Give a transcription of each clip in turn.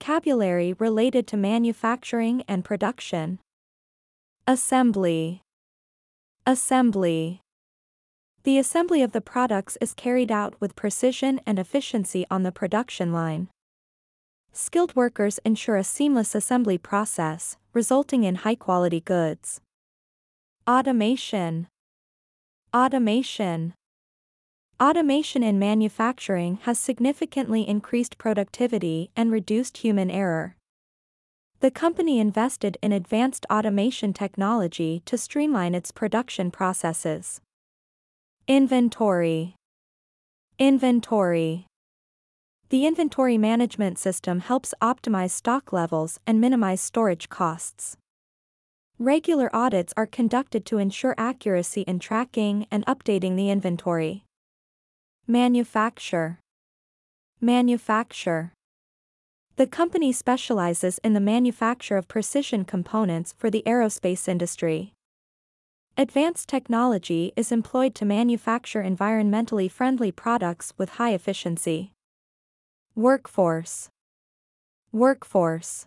Vocabulary related to manufacturing and production. Assembly. Assembly. The assembly of the products is carried out with precision and efficiency on the production line. Skilled workers ensure a seamless assembly process, resulting in high-quality goods. Automation. Automation. Automation in manufacturing has significantly increased productivity and reduced human error. The company invested in advanced automation technology to streamline its production processes. Inventory. Inventory. The inventory management system helps optimize stock levels and minimize storage costs. Regular audits are conducted to ensure accuracy in tracking and updating the inventory. Manufacture. Manufacture. The company specializes in the manufacture of precision components for the aerospace industry. Advanced technology is employed to manufacture environmentally friendly products with high efficiency. Workforce. Workforce.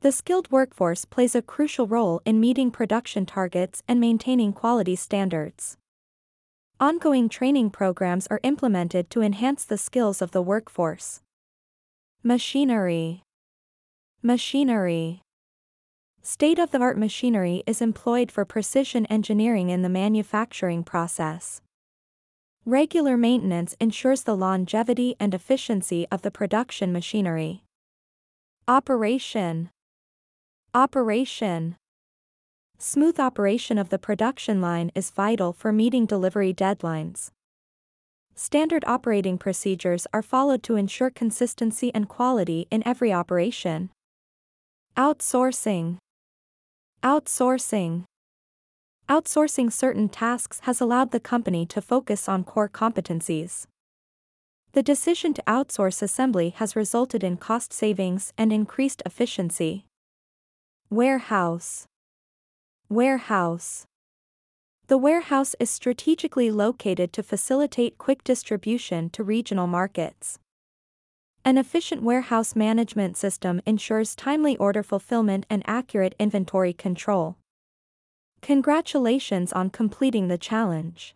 The skilled workforce plays a crucial role in meeting production targets and maintaining quality standards. Ongoing training programs are implemented to enhance the skills of the workforce. Machinery. Machinery. State-of-the-art machinery is employed for precision engineering in the manufacturing process. Regular maintenance ensures the longevity and efficiency of the production machinery. Operation. Operation. Smooth operation of the production line is vital for meeting delivery deadlines. Standard operating procedures are followed to ensure consistency and quality in every operation. Outsourcing. Outsourcing. Outsourcing certain tasks has allowed the company to focus on core competencies. The decision to outsource assembly has resulted in cost savings and increased efficiency. Warehouse. Warehouse. The warehouse is strategically located to facilitate quick distribution to regional markets. An efficient warehouse management system ensures timely order fulfillment and accurate inventory control. Congratulations on completing the challenge.